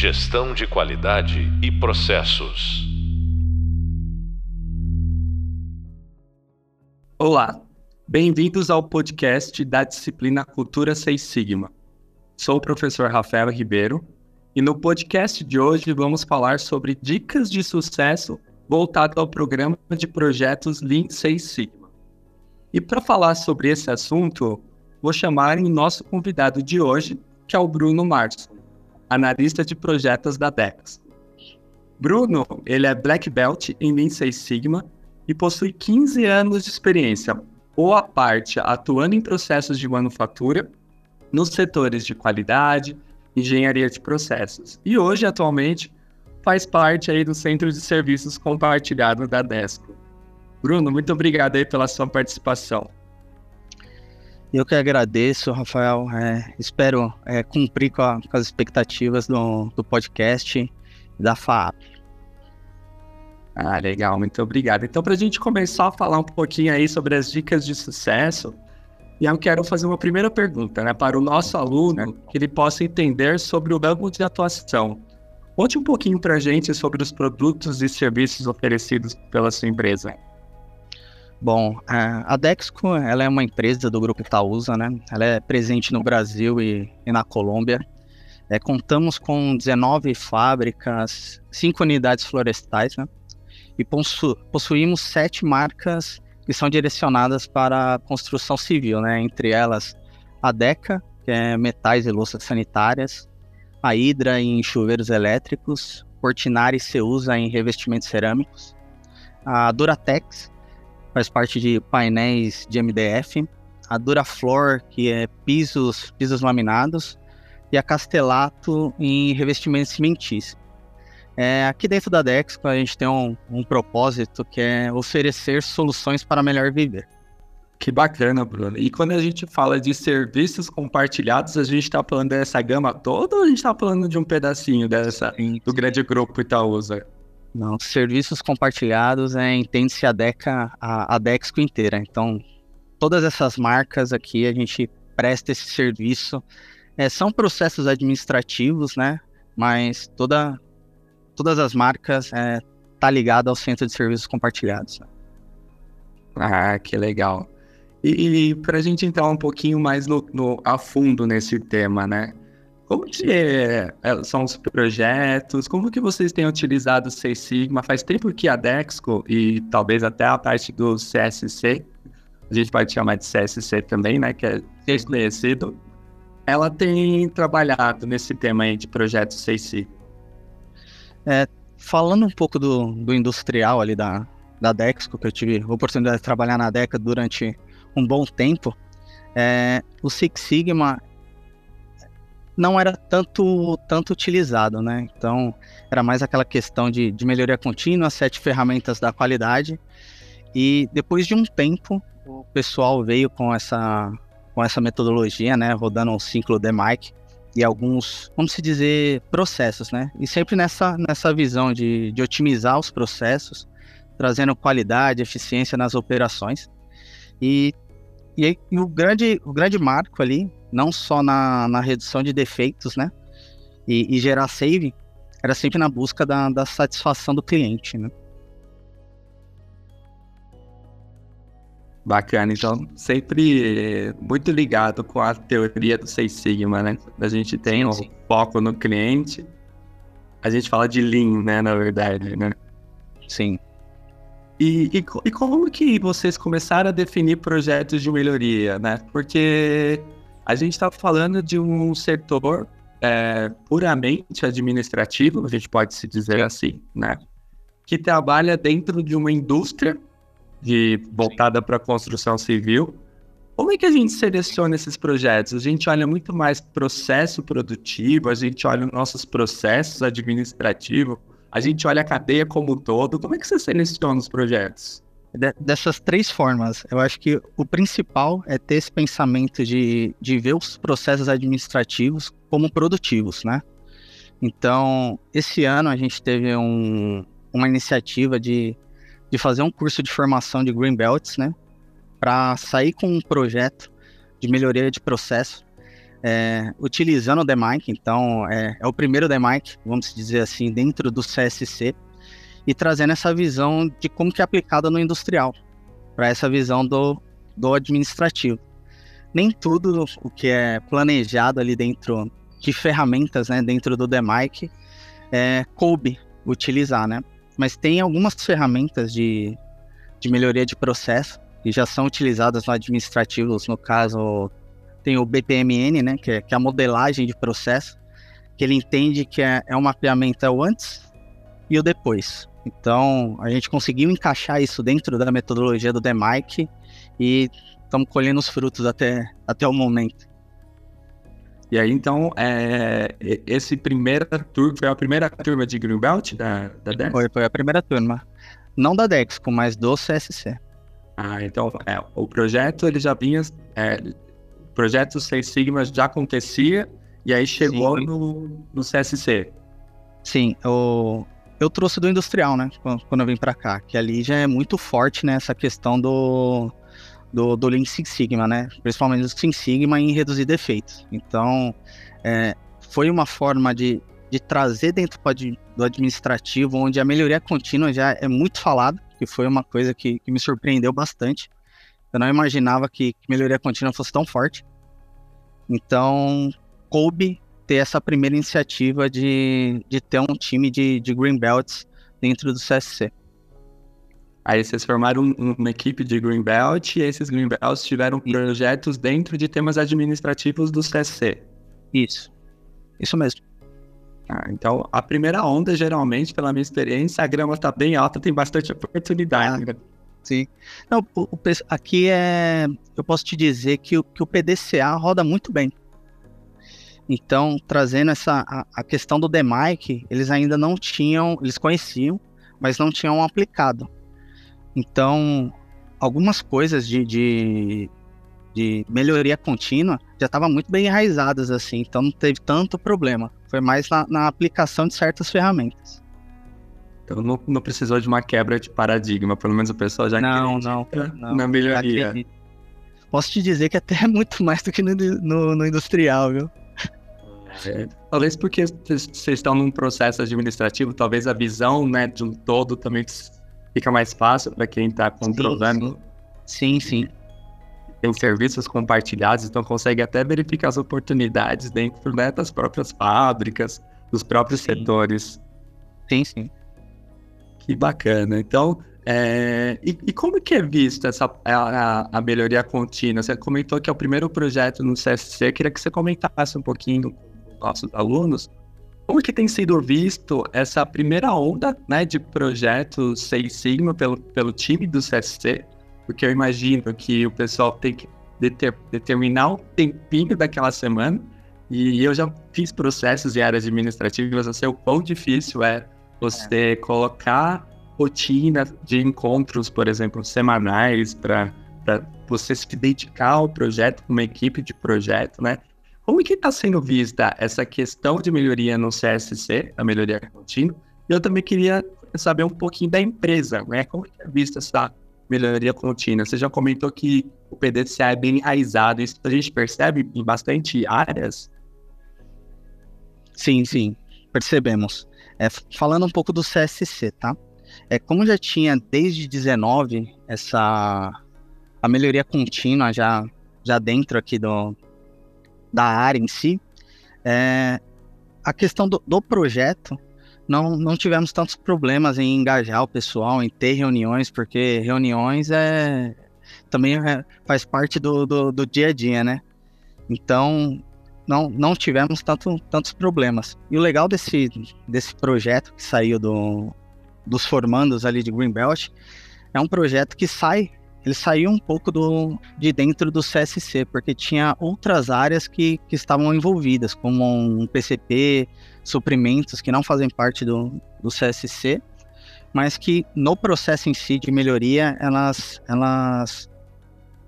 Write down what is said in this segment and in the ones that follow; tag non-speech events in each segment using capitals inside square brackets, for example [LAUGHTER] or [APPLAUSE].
Gestão de qualidade e processos. Olá, bem-vindos ao podcast da disciplina Cultura Seis Sigma. Sou o professor Rafael Ribeiro e no podcast de hoje vamos falar sobre dicas de sucesso voltado ao programa de projetos Lean Seis Sigma. E para falar sobre esse assunto, vou chamar o nosso convidado de hoje, que é o Bruno Marson, analista de projetos da Dex. Bruno, ele é Black Belt em Lean Six Sigma e possui 15 anos de experiência, boa parte atuando em processos de manufatura, nos setores de qualidade, engenharia de processos. E hoje, atualmente, faz parte aí do Centro de Serviços Compartilhado da Desco. Bruno, muito obrigado aí pela sua participação. Eu que agradeço, Rafael. É, espero é, cumprir com, a, com, as expectativas do, do podcast da FAP. Ah, legal, muito obrigado. Então, para a gente começar a falar um pouquinho aí sobre as dicas de sucesso, eu quero fazer uma primeira pergunta, né, para o nosso aluno, que ele possa entender sobre o ramo de atuação. Conte um pouquinho para a gente sobre os produtos e serviços oferecidos pela sua empresa. Bom, a Dexco ela é uma empresa do grupo Itaúsa, né? Ela é presente no Brasil e, e na Colômbia. É, contamos com 19 fábricas, 5 unidades florestais, né? E possu possuímos sete marcas que são direcionadas para a construção civil, né? Entre elas a Deca, que é metais e louças sanitárias, a Hidra em chuveiros elétricos, Portinari se usa em revestimentos cerâmicos, a Duratex, faz parte de painéis de MDF, a Duraflor, que é pisos, pisos laminados, e a Castelato em revestimentos cimentícios. É, aqui dentro da Dexco a gente tem um, um propósito que é oferecer soluções para melhor viver. Que bacana, Bruno. E quando a gente fala de serviços compartilhados, a gente está falando dessa gama toda ou a gente está falando de um pedacinho dessa do grande grupo Itaúsa? Não, serviços compartilhados é entende-se a Deca, a, a Dexco inteira. Então, todas essas marcas aqui a gente presta esse serviço. É, são processos administrativos, né? Mas toda, todas as marcas é, tá ligada ao centro de serviços compartilhados. Ah, que legal. E, e para a gente entrar um pouquinho mais no, no, a fundo nesse tema, né? Como que é, é, são os projetos? Como que vocês têm utilizado o Seis Sigma? Faz tempo que a Dexco e talvez até a parte do CSC, a gente pode chamar de CSC também, né? Que é desconhecido. Ela tem trabalhado nesse tema aí de projetos Seis Sigma. É, falando um pouco do, do industrial ali da, da Dexco, que eu tive a oportunidade de trabalhar na Deca durante um bom tempo, é, o Six Sigma não era tanto, tanto utilizado, né? Então, era mais aquela questão de, de melhoria contínua, sete ferramentas da qualidade. E depois de um tempo, o pessoal veio com essa, com essa metodologia, né? Rodando um ciclo de Mike e alguns, vamos se dizer, processos, né? E sempre nessa, nessa visão de, de otimizar os processos, trazendo qualidade, eficiência nas operações. E, e, e o, grande, o grande marco ali não só na, na redução de defeitos, né? E, e, gerar save, era sempre na busca da, da satisfação do cliente, né? Bacana, então sempre muito ligado com a teoria do Seis Sigma, né? A gente tem o um foco no cliente, a gente fala de Lean, né, na verdade, né? Sim. E, e, e como que vocês começaram a definir projetos de melhoria, né? Porque a gente está falando de um setor é, puramente administrativo, a gente pode se dizer assim, né? Que trabalha dentro de uma indústria de, voltada para a construção civil. Como é que a gente seleciona esses projetos? A gente olha muito mais processo produtivo, a gente olha os nossos processos administrativos, a gente olha a cadeia como um todo. Como é que você seleciona os projetos? Dessas três formas. Eu acho que o principal é ter esse pensamento de, de ver os processos administrativos como produtivos, né? Então, esse ano a gente teve um, uma iniciativa de, de fazer um curso de formação de Green Belts, né? Para sair com um projeto de melhoria de processo, é, utilizando o DMIC, então é, é o primeiro DMIC, vamos dizer assim, dentro do CSC, e trazendo essa visão de como que é aplicada no industrial, para essa visão do, do administrativo. Nem tudo o que é planejado ali dentro de ferramentas, né, dentro do DMIC, é, coube utilizar, né? Mas tem algumas ferramentas de, de melhoria de processo que já são utilizadas no administrativos, no caso tem o BPMN, né, que é, que é a modelagem de processo, que ele entende que é, é um mapeamento é o antes e o depois. Então, a gente conseguiu encaixar isso dentro da metodologia do DMIC e estamos colhendo os frutos até, até o momento. E aí, então, é, esse primeira turma, foi a primeira turma de Greenbelt da, da Dex? Foi, foi a primeira turma. Não da Dexco, mas do CSC. Ah, então, é, o projeto, ele já vinha, é, o projeto Seis Sigma já acontecia, e aí chegou no, no CSC. Sim, o, eu trouxe do industrial, né, quando eu vim para cá, que ali já é muito forte, né, essa questão do, do, do Lean Six Sigma, né? Principalmente do Six Sigma em reduzir defeitos. Então, é, foi uma forma de, de trazer dentro do administrativo, onde a melhoria contínua já é muito falada, que foi uma coisa que, que me surpreendeu bastante. Eu não imaginava que, que melhoria contínua fosse tão forte. Então, coube ter essa primeira iniciativa de, de ter um time de, de Green Belts dentro do CSC. Aí vocês formaram uma equipe de Greenbelt e esses Greenbelts tiveram projetos dentro de temas administrativos do CSC. Isso. Isso mesmo. Ah, então, a primeira onda, geralmente, pela minha experiência, a grama está bem alta, tem bastante [LAUGHS] oportunidade. Ah, sim. Não, o, o, aqui é. Eu posso te dizer que que o PDCA roda muito bem. Então, trazendo essa a, a questão do DMIC, eles ainda não tinham, eles conheciam, mas não tinham aplicado. Então, algumas coisas de, de, de melhoria contínua já estavam muito bem enraizadas, assim, então não teve tanto problema. Foi mais na, na aplicação de certas ferramentas. Então não, não, precisou de uma quebra de paradigma, pelo menos o pessoal já não, não, não, [LAUGHS] na melhoria. Posso te dizer que até é muito mais do que no, no, no industrial, viu? É, talvez porque vocês estão num processo administrativo, talvez a visão né, de um todo também fica mais fácil para quem está controlando. Sim, sim. Tem serviços compartilhados, então consegue até verificar as oportunidades dentro né, das próprias fábricas, dos próprios sim. setores. Sim, sim. Que bacana. Então, é, e, e, como que é vista essa, a, a, melhoria contínua? Você comentou que é o primeiro projeto no CSC, queria que você comentasse um pouquinho nossos alunos como que tem sido visto essa primeira onda né, de projetos Seis Sigma pelo, pelo time do CSC? Porque eu imagino que o pessoal tem que deter, determinar o tempinho daquela semana e eu já fiz processos em áreas administrativas, eu sei o quão difícil é você é. colocar rotina de encontros, por exemplo, semanais, para você se dedicar ao projeto, uma equipe de projeto, né? Como que está sendo vista essa questão de melhoria no CSC, a melhoria contínua? E eu também queria saber um pouquinho da empresa, né? Como é vista essa melhoria contínua? Você já comentou que o PDCA é bem enraizado, isso a gente percebe em bastante áreas? Sim, sim, percebemos. É, falando um pouco do CSC, tá? É, como já tinha desde 19 essa a melhoria contínua já já dentro aqui do, da área em si, é, a questão do, do, projeto, não, não tivemos tantos problemas em engajar o pessoal, em ter reuniões, porque reuniões é também é, faz parte do, do, do, dia a dia, né? Então, não, não tivemos tanto, tantos problemas. E o legal desse, desse projeto que saiu do, dos formandos ali de Greenbelt é um projeto que sai ele saiu um pouco do, de dentro do CSC, porque tinha outras áreas que, que estavam envolvidas, como um PCP, suprimentos que não fazem parte do, do CSC, mas que no processo em si de melhoria, elas, elas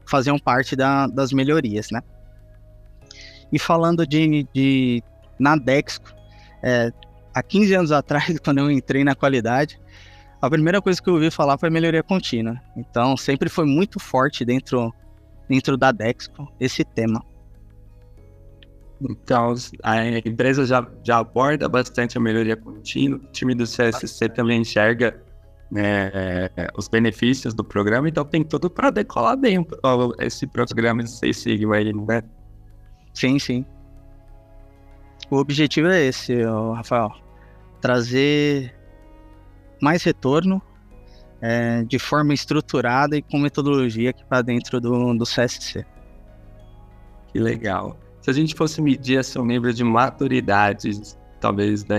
faziam parte da, das melhorias, né? E falando de, de na Dexco, é, há 15 anos [LAUGHS] atrás, quando eu entrei na qualidade, a primeira coisa que eu ouvi falar foi melhoria contínua. Então, sempre foi muito forte dentro, dentro da Dexco esse tema. Então, a empresa já, já aborda bastante a melhoria contínua, o time do CSC também enxerga né, os benefícios do programa, então tem tudo para decolar bem esse programa de Seis Sigma aí, né? Sim, sim. O objetivo é esse, Rafael. Trazer mais retorno é, de forma estruturada e com metodologia aqui para dentro do, do CSC. Que legal. Se a gente fosse medir assim, o nível de maturidade, talvez, da,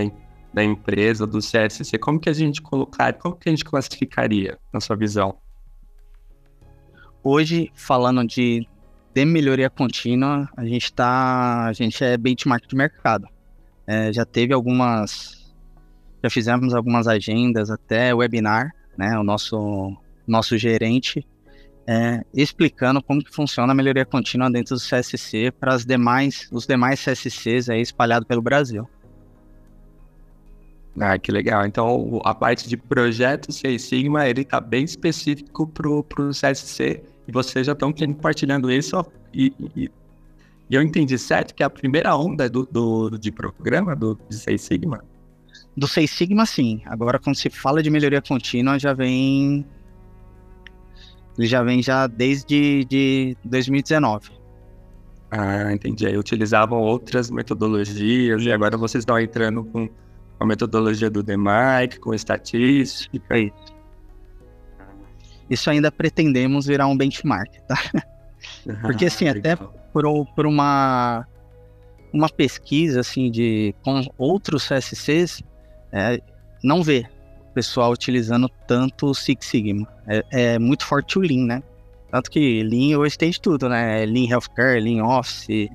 da empresa, do CSC, como que a gente colocaria, como que a gente classificaria, na sua visão? Hoje, falando de, de melhoria contínua, a gente tá. A gente é benchmark de mercado. É, já teve algumas. Já fizemos algumas agendas, até webinar, né? O nosso, nosso gerente é, explicando como que funciona a melhoria contínua dentro do CSC para as demais, os demais CSCs aí espalhados pelo Brasil. Ah, que legal. Então, a parte de projeto Seis Sigma, ele está bem específico para o CSC e vocês já estão compartilhando isso e, e, e, eu entendi certo que é a primeira onda do, do de programa do de Seis Sigma? Do Seis Sigma, sim. Agora, quando se fala de melhoria contínua, já vem ele já vem já desde de 2019. Ah, entendi. Aí utilizavam outras metodologias e agora vocês estão entrando com a metodologia do DMAIC, com estatística. Isso. Isso ainda pretendemos virar um benchmark, tá? Porque assim, ah, até por, por uma, uma pesquisa assim de com outros CSCs, é, não vê pessoal utilizando tanto o Six Sigma. É, é, muito forte o Lean, né? Tanto que Lean hoje tem de tudo, né? Lean Healthcare, Lean Office.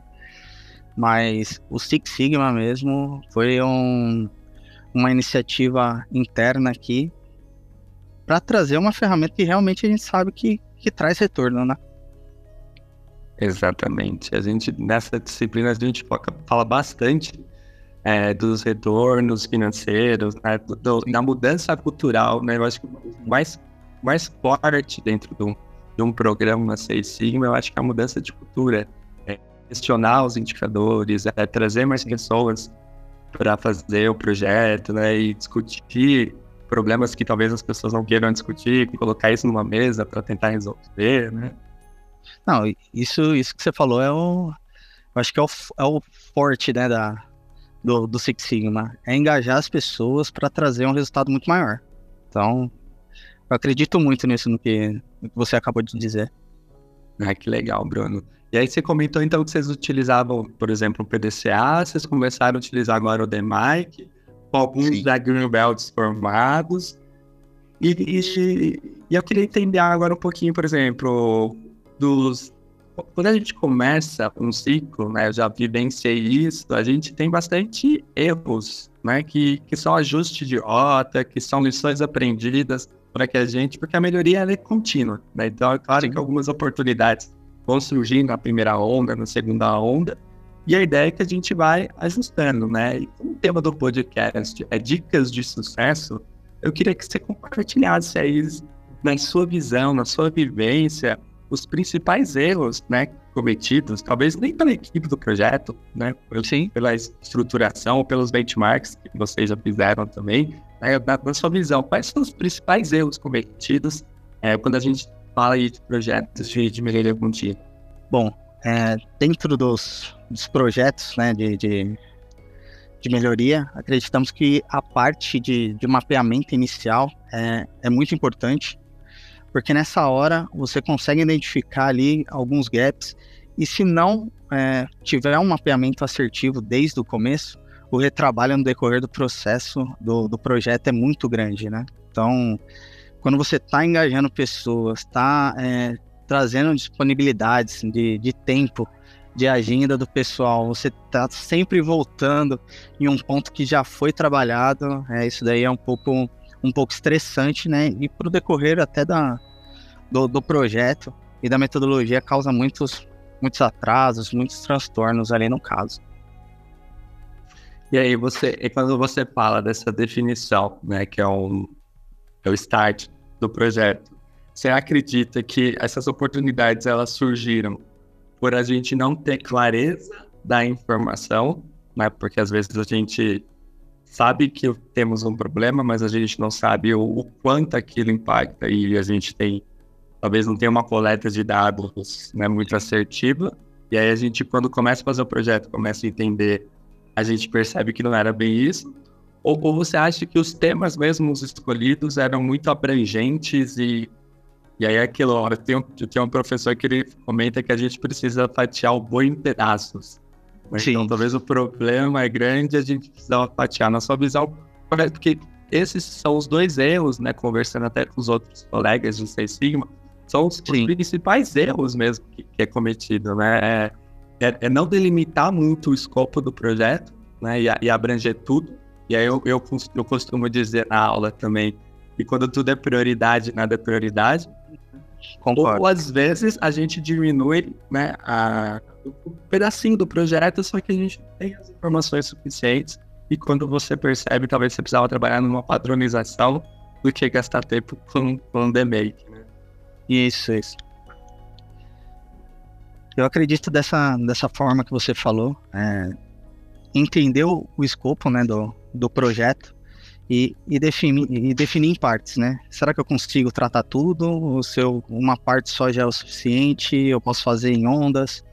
Mas o Six Sigma mesmo foi um, uma iniciativa interna aqui para trazer uma ferramenta que realmente a gente sabe que, que traz retorno, né? Exatamente. A gente, nessa disciplina, a gente fala bastante é, dos retornos financeiros, né, do, da mudança cultural, né? Eu acho que o mais, mais forte dentro de um, de um programa Seis Sigma, eu acho que a mudança de cultura. É questionar os indicadores, é trazer mais pessoas para fazer o projeto, né? E discutir problemas que talvez as pessoas não queiram discutir, colocar isso numa mesa para tentar resolver, né? Não, isso, isso que você falou é o. Eu acho que é o, é o forte, né, da, do, do Six Sigma. É engajar as pessoas para trazer um resultado muito maior. Então, eu acredito muito nisso no que, no que você acabou de dizer. Ah, que legal, Bruno. E aí você comentou então que vocês utilizavam, por exemplo, o PDCA, vocês começaram a utilizar agora o DMIC, com alguns Sim. da Greenbelts formados. E, e, e, eu queria entender agora um pouquinho, por exemplo, dos quando a gente começa um ciclo, né, eu já vivenciei isso, a gente tem bastante erros, né, que, que são ajustes de rota, que são lições aprendidas para que a gente, porque a melhoria é contínua, né, então é claro que algumas oportunidades vão surgir na primeira onda, na segunda onda, e a ideia é que a gente vai ajustando, né, e o tema do podcast é dicas de sucesso, eu queria que você compartilhasse aí na sua visão, na sua vivência, os principais erros, né, cometidos, talvez nem pela equipe do projeto, né, Sim. pela estruturação pelos benchmarks que vocês já fizeram também, né, na, na, sua visão, quais são os principais erros cometidos é, quando a gente fala aí de projetos de, de melhoria contínua? Bom, é, dentro dos, dos projetos, né, de, de, de, melhoria, acreditamos que a parte de, de mapeamento inicial é, é muito importante, porque nessa hora você consegue identificar ali alguns gaps e se não é, tiver um mapeamento assertivo desde o começo, o retrabalho no decorrer do processo do, do projeto é muito grande, né? Então, quando você está engajando pessoas, está é, trazendo disponibilidades de, de tempo, de agenda do pessoal, você está sempre voltando em um ponto que já foi trabalhado, é, isso daí é um pouco um pouco estressante, né? E para o decorrer até da, do, do projeto e da metodologia causa muitos, muitos atrasos, muitos transtornos ali no caso. E aí você, e quando você fala dessa definição, né, que é, um, é o start do projeto, você acredita que essas oportunidades elas surgiram por a gente não ter clareza da informação, né? Porque às vezes a gente sabe que temos um problema, mas a gente não sabe o, o quanto aquilo impacta e a gente tem talvez não tenha uma coleta de dados né, muito assertiva. E aí a gente, quando começa a fazer o projeto, começa a entender, a gente percebe que não era bem isso. Ou, ou você acha que os temas mesmos escolhidos eram muito abrangentes e e aí aquilo, eu tenho, eu tenho um professor que ele comenta que a gente precisa fatiar o boi em pedaços. Sim. Então talvez o problema é grande a gente precisa fatiar na sua visão, porque esses são os dois erros, né? Conversando até com os outros colegas de Seis Sigma, são os, os principais erros mesmo que, que é cometido, né? É, é, é, não delimitar muito o escopo do projeto, né? E, e abranger tudo. E aí eu, eu, eu costumo dizer na aula também que quando tudo é prioridade, nada é prioridade. Concordo. Ou às vezes a gente diminui né, a, um pedacinho do projeto, só que a gente tem as informações suficientes. E quando você percebe, talvez você precisava trabalhar numa padronização do que gastar tempo com, com the make, né? Isso, isso. Eu acredito dessa, dessa forma que você falou, é, entender o, o escopo né, do, do projeto e, e, definir, e definir em partes, né? Será que eu consigo tratar tudo? Ou se eu, uma parte só já é o suficiente? Eu posso fazer em ondas?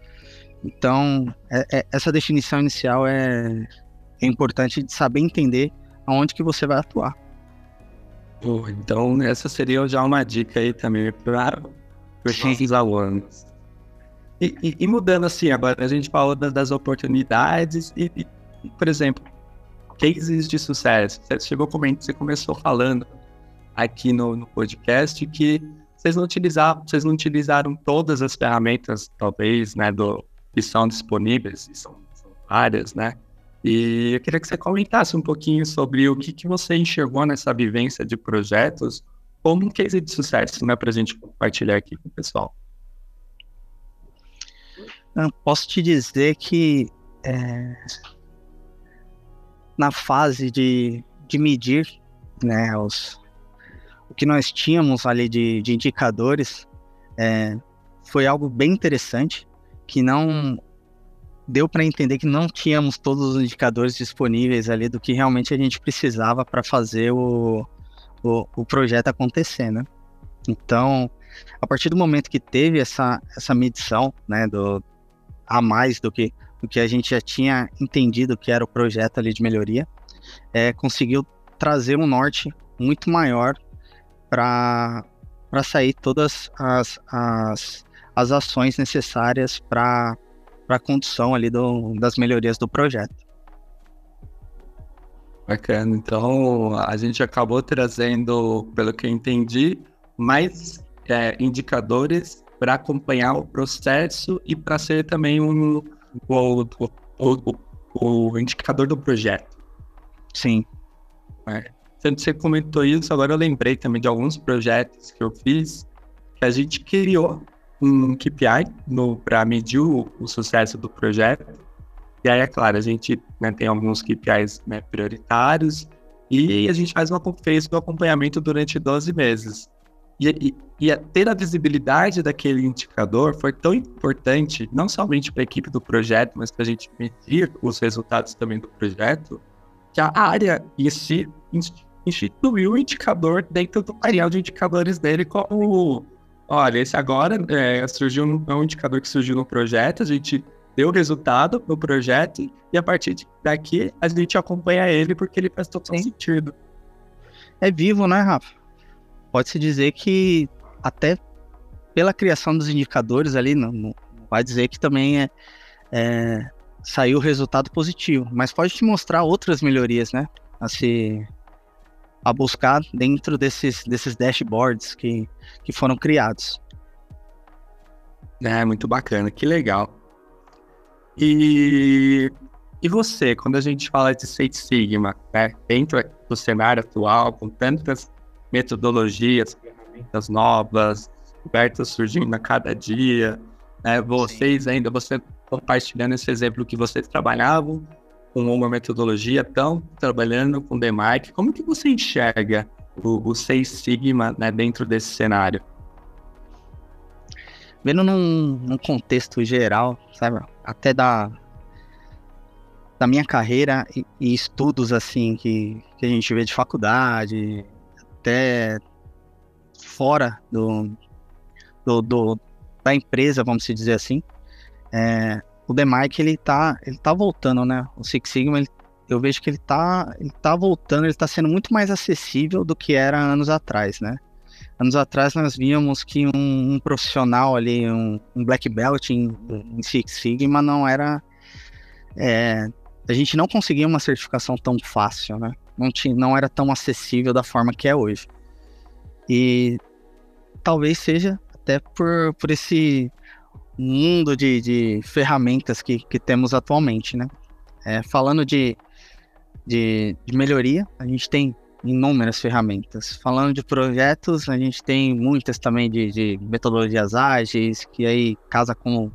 Então, é, é, essa definição inicial é, é importante de saber entender aonde que você vai atuar. então, essa seria já uma dica aí também para os nossos alunos. E, e, e, mudando assim, agora a gente falou das, das oportunidades e, e, por exemplo, cases de sucesso. Você chegou comentar, você começou falando aqui no, no podcast que vocês não utilizaram, vocês não utilizaram todas as ferramentas, talvez, né, do, que são disponíveis, e são, várias, né? E eu queria que você comentasse um pouquinho sobre o que, que você enxergou nessa vivência de projetos como um case de sucesso, né, para a gente compartilhar aqui com o pessoal. Eu posso te dizer que é, na fase de, de medir né, os, o que nós tínhamos ali de, de indicadores é, foi algo bem interessante, que não deu para entender que não tínhamos todos os indicadores disponíveis ali do que realmente a gente precisava para fazer o, o, o, projeto acontecer, né? Então, a partir do momento que teve essa, essa medição, né, do, a mais do que do que a gente já tinha entendido que era o projeto ali de melhoria, é, conseguiu trazer um norte muito maior para sair todas as, as, as ações necessárias para a condução ali do, das melhorias do projeto. Bacana. Então, a gente acabou trazendo, pelo que eu entendi, mais é, indicadores para acompanhar o processo e para ser também um, o, o, o, o indicador do projeto. Sim. É. Você comentou isso, agora eu lembrei também de alguns projetos que eu fiz que a gente criou um KPI para medir o, o, sucesso do projeto. E aí, é claro, a gente né, tem alguns KPIs né, prioritários e a gente faz uma, fez um acompanhamento durante 12 meses. E, e, e ter a visibilidade daquele indicador foi tão importante, não somente para a equipe do projeto, mas para a gente medir os resultados também do projeto, que a área em si instituiu o indicador dentro do painel de indicadores dele como olha, esse agora é, surgiu é um indicador que surgiu no projeto, a gente deu o resultado no projeto e a partir daqui a gente acompanha ele porque ele faz total Sim. sentido. É vivo, né, Rafa? pode-se dizer que até pela criação dos indicadores ali, não, não vai dizer que também é, é, saiu resultado positivo, mas pode te mostrar outras melhorias, né? A se a buscar dentro desses, desses dashboards que, que foram criados. É, muito bacana, que legal. E, e você, quando a gente fala de Six Sigma, né, dentro do cenário atual, com tantas metodologias, ferramentas novas, descobertas surgindo a cada dia. Né? Vocês Sim. ainda, você compartilhando esse exemplo que vocês trabalhavam com uma metodologia, estão trabalhando com DMAIC. Como que você enxerga o, o Seis Sigma né, dentro desse cenário? Vendo num, num, contexto geral, sabe? Até da, da minha carreira e, e, estudos assim que, que a gente vê de faculdade, até fora do, do, do da empresa, vamos dizer assim, é, o DeMark ele tá, ele tá voltando, né? O Six Sigma, ele, eu vejo que ele tá, ele tá voltando, ele tá sendo muito mais acessível do que era anos atrás, né? Anos atrás nós víamos que um, um profissional ali, um, um, black belt em, em Six Sigma não era é, a gente não conseguia uma certificação tão fácil, né? Não, tinha, não era tão acessível da forma que é hoje. E talvez seja até por, por esse mundo de, de ferramentas que, que temos atualmente, né? É, falando de, de, de melhoria, a gente tem inúmeras ferramentas. Falando de projetos, a gente tem muitas também de, de metodologias ágeis, que aí casa com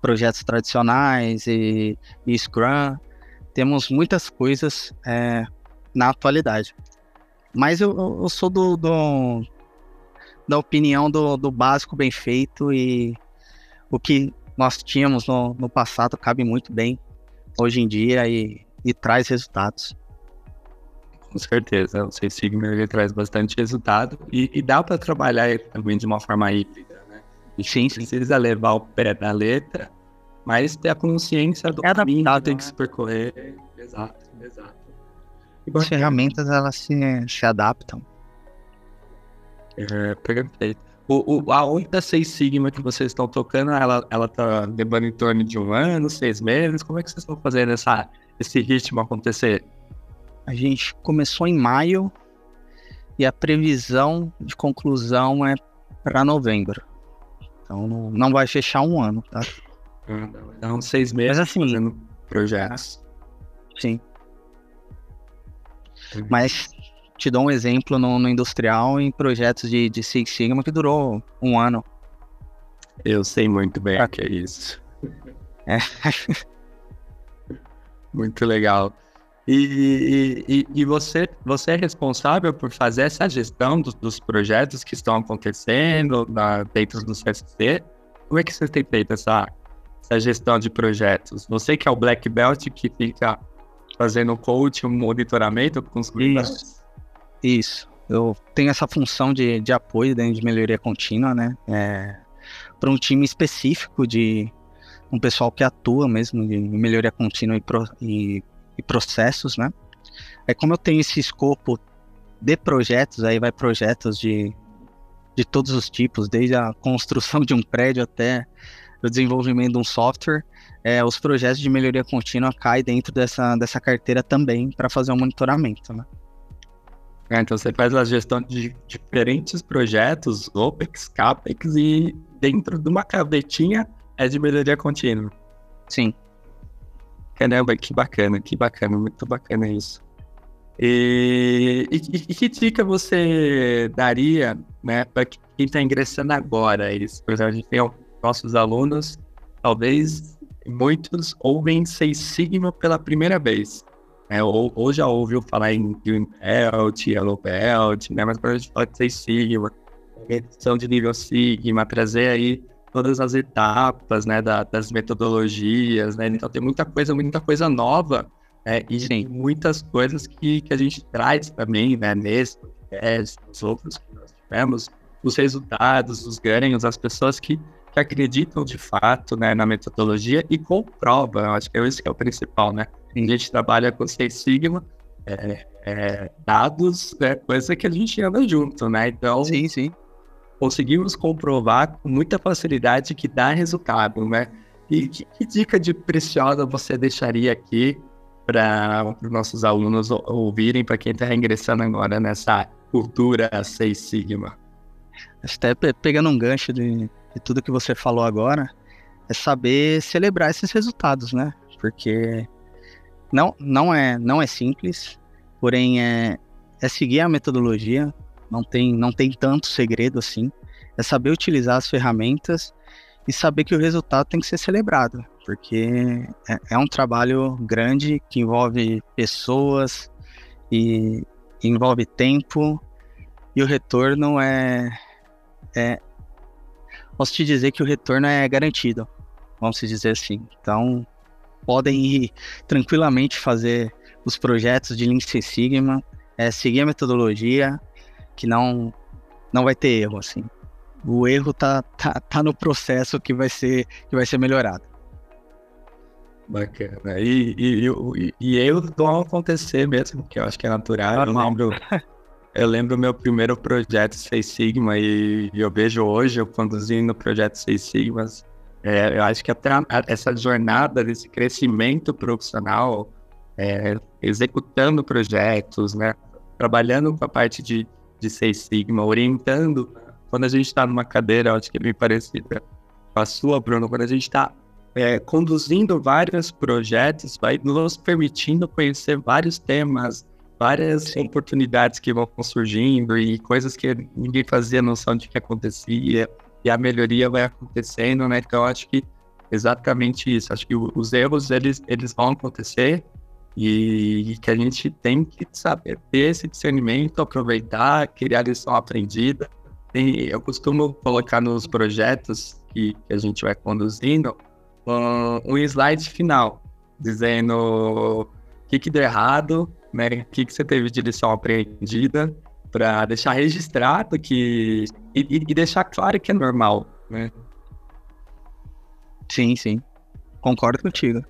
projetos tradicionais e, e Scrum temos muitas coisas é, na atualidade. Mas eu, eu sou do, do, da opinião do, do, básico bem feito e o que nós tínhamos no, no passado cabe muito bem hoje em dia e, e traz resultados. Com certeza, o Six Sigma ele traz bastante resultado e, e dá para trabalhar também de uma forma híbrida, né? A gente sim, precisa levar o pé da letra, mas ter a consciência do é caminho que tem que né? se percorrer. Exato, exato. As ferramentas, elas se, se adaptam. É, perfeito. O, o, a onda Seis Sigma que vocês estão tocando, ela, ela tá levando em torno de um ano, seis meses? Como é que vocês estão fazendo essa, esse ritmo acontecer? A gente começou em maio e a previsão de conclusão é para novembro. Então não, não vai fechar um ano, tá? Uns seis meses Mas, assim, fazendo projetos. Sim. Mas te dou um exemplo no, no, industrial em projetos de, de Six Sigma que durou um ano. Eu sei muito bem o que é isso. É. [LAUGHS] muito legal. E, e, e, você, você é responsável por fazer essa gestão dos, dos projetos que estão acontecendo na, dentro do CSC? Como é que você tem feito essa, essa gestão de projetos? Você que é o Black Belt que fica fazendo coaching, monitoramento com os clientes? Isso. Eu tenho essa função de, de apoio dentro de melhoria contínua, né? É, para um time específico de um pessoal que atua mesmo em melhoria contínua e, pro, e, e processos, né? É como eu tenho esse escopo de projetos, aí vai projetos de, de todos os tipos, desde a construção de um prédio até o desenvolvimento de um software, é, os projetos de melhoria contínua caem dentro dessa, dessa carteira também para fazer um monitoramento, né? É, então você faz a gestão de diferentes projetos, OPEX, CAPEX, e dentro de uma cavetinha é de melhoria contínua. Sim. Caramba, que bacana, que bacana, muito bacana isso. E, e, e que dica você daria né, para quem está ingressando agora? Eles, por exemplo, a gente tem nossos alunos, talvez muitos ouvem Seis Sigma pela primeira vez. É, ou, ou, já ouviu falar em Green Belt, Yellow Belt, né? Mas quando a gente fala de Seis Sigma, edição de nível Sigma, trazer aí todas as etapas, né, da, das metodologias, né? Então tem muita coisa, muita coisa nova, né? E Sim. muitas coisas que, que a gente traz também, né, nesse podcast, nos outros que nós tivemos, os resultados, os ganhos, as pessoas que que acreditam de fato né, na metodologia e comprovam. Acho que é isso que é o principal, né? A gente trabalha com Seis Sigma, é, é, dados, é coisa que a gente anda junto, né? Então, sim, sim. conseguimos comprovar com muita facilidade que dá resultado, né? E que, que dica de preciosa você deixaria aqui para os nossos alunos ouvirem, para quem está ingressando agora nessa cultura Seis Sigma? Até pegando um gancho de, de tudo que você falou agora, é saber celebrar esses resultados, né? Porque não, não, é, não é simples, porém é, é seguir a metodologia, não tem, não tem tanto segredo assim. É saber utilizar as ferramentas e saber que o resultado tem que ser celebrado, porque é, é um trabalho grande que envolve pessoas e envolve tempo e o retorno é, é, posso te dizer que o retorno é garantido, vamos dizer assim. Então, podem ir tranquilamente fazer os projetos de Lean Six Sigma, é, seguir a metodologia, que não, não vai ter erro, assim. O erro tá, tá, tá no processo que vai ser, que vai ser melhorado. Bacana. E, e, e, e erros vão acontecer mesmo, que eu acho que é natural. Eu lembro, eu lembro meu primeiro projeto Seis Sigma e eu vejo hoje eu conduzindo o projeto Seis Sigmas. É, eu acho que até essa jornada desse crescimento profissional, é, executando projetos, né, trabalhando com a parte de, de Seis Sigma, orientando. Quando a gente está numa cadeira, acho que é bem parecida com a sua, Bruno, quando a gente está é, conduzindo vários projetos, vai nos permitindo conhecer vários temas, várias Sim. oportunidades que vão surgindo e coisas que ninguém fazia noção de que acontecia e a melhoria vai acontecendo, né? Então acho que exatamente isso. Acho que os erros eles, eles vão acontecer e, e que a gente tem que saber ter esse discernimento, aproveitar, criar lição aprendida. Eu costumo colocar nos projetos que, que a gente vai conduzindo um, um slide final, dizendo o que, que deu errado, né? O que, que você teve de lição aprendida, para deixar registrado que. E, e, deixar claro que é normal, né? Sim, sim. Concordo contigo.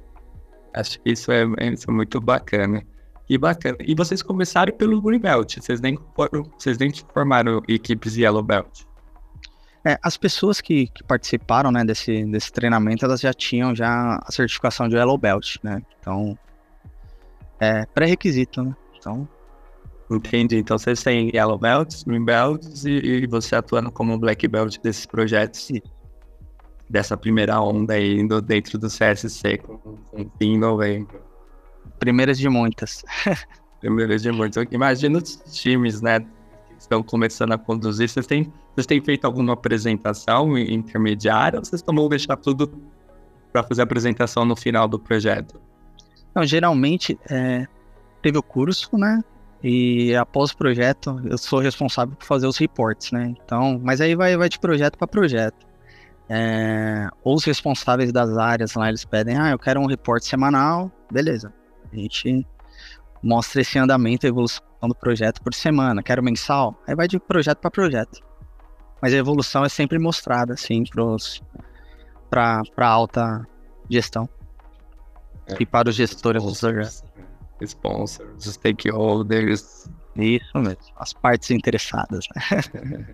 Acho que isso é, isso é muito bacana. E bacana. E vocês começaram pelo Green Belt, vocês nem, foram, vocês nem formaram equipes Yellow Belt. É, as pessoas que, que, participaram né, desse, desse treinamento, elas já tinham já a certificação de Yellow Belt, né? Então, é pré-requisito, né? Então... Entendi. Então, vocês têm Yellow Belts, Green Belts e, e você atuando como Black Belt desses projetos dessa primeira onda aí indo dentro do CSC com, fim em novembro. Primeiras de muitas. [LAUGHS] Primeiras de muitas. Imagina os times, né? estão começando a conduzir, vocês têm, vocês têm feito alguma apresentação intermediária ou vocês vão deixar tudo para fazer a apresentação no final do projeto? Não, geralmente é, teve o curso, né? E após o projeto, eu sou responsável por fazer os reports, né? Então, mas aí vai, vai de projeto para projeto. É, ou os responsáveis das áreas lá, eles pedem, ah, eu quero um report semanal, beleza. A gente mostra esse andamento, a evolução do projeto por semana. Quero mensal, aí vai de projeto para projeto. Mas a evolução é sempre mostrada, assim, para alta gestão. É, e para os gestores dos projetos. Sponsors, stakeholders. Isso mesmo, as partes interessadas. Né?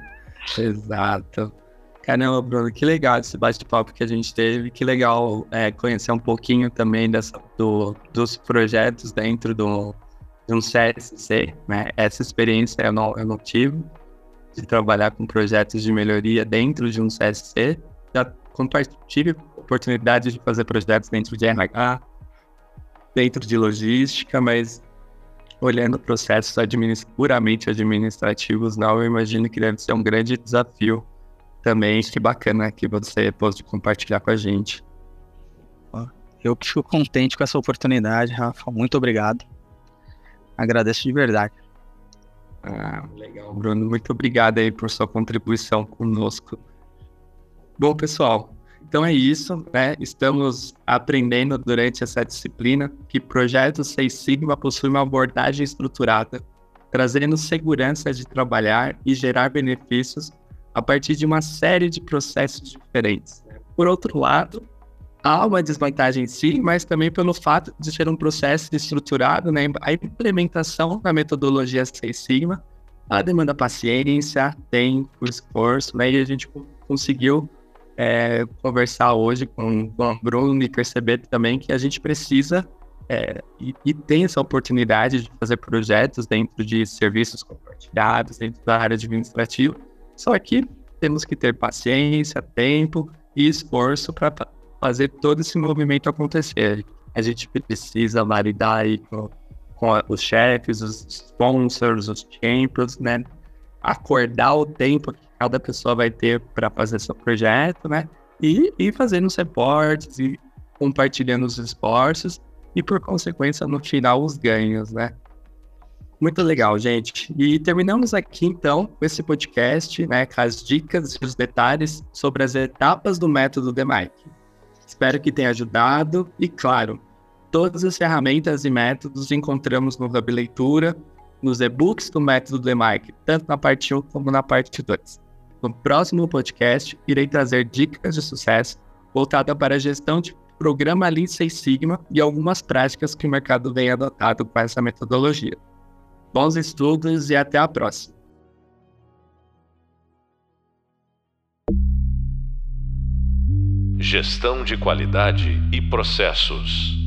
[LAUGHS] Exato. Caramba, Bruno, que legal esse bate-papo que a gente teve. Que legal é, conhecer um pouquinho também dessa, do, dos projetos dentro do, de um CSC. Né? Essa experiência eu não, eu não tive de trabalhar com projetos de melhoria dentro de um CSC. Já tive oportunidade de fazer projetos dentro de RH, dentro de logística, mas olhando processos administ puramente administrativos, não, eu imagino que deve ser um grande desafio também. Que bacana que você pôde compartilhar com a gente. Eu fico contente com essa oportunidade, Rafa. Muito obrigado. Agradeço de verdade. Ah, legal, Bruno. Muito obrigado aí por sua contribuição conosco. Bom, pessoal, então é isso, né? Estamos aprendendo durante essa disciplina que projeto Seis Sigma possui uma abordagem estruturada, trazendo segurança de trabalhar e gerar benefícios a partir de uma série de processos diferentes. Por outro lado, há uma desvantagem sim, mas também pelo fato de ser um processo estruturado, né? a implementação da metodologia Seis Sigma, a demanda paciência, tempo, esforço, né? e a gente conseguiu é, conversar hoje com, com o Bruno e perceber também que a gente precisa é, e, e, tem essa oportunidade de fazer projetos dentro de serviços compartilhados, dentro da área administrativa, só que temos que ter paciência, tempo e esforço para fazer todo esse movimento acontecer. A gente precisa validar com, com os chefes, os sponsors, os champions, né? Acordar o tempo que cada pessoa vai ter para fazer seu projeto, né? E, e fazendo os reportes e compartilhando os esforços e, por consequência, no final, os ganhos, né? Muito legal, gente. E terminamos aqui então esse podcast, né, com as dicas e os detalhes sobre as etapas do método DMAIC. Espero que tenha ajudado e, claro, Todas as ferramentas e métodos encontramos no Hub Leitura, nos e-books do método DeMark, tanto na parte 1 como na parte 2. No próximo podcast, irei trazer dicas de sucesso voltada para a gestão de programa Lean Six Sigma e algumas práticas que o mercado vem adotado com essa metodologia. Bons estudos e até a próxima! Gestão de qualidade e processos.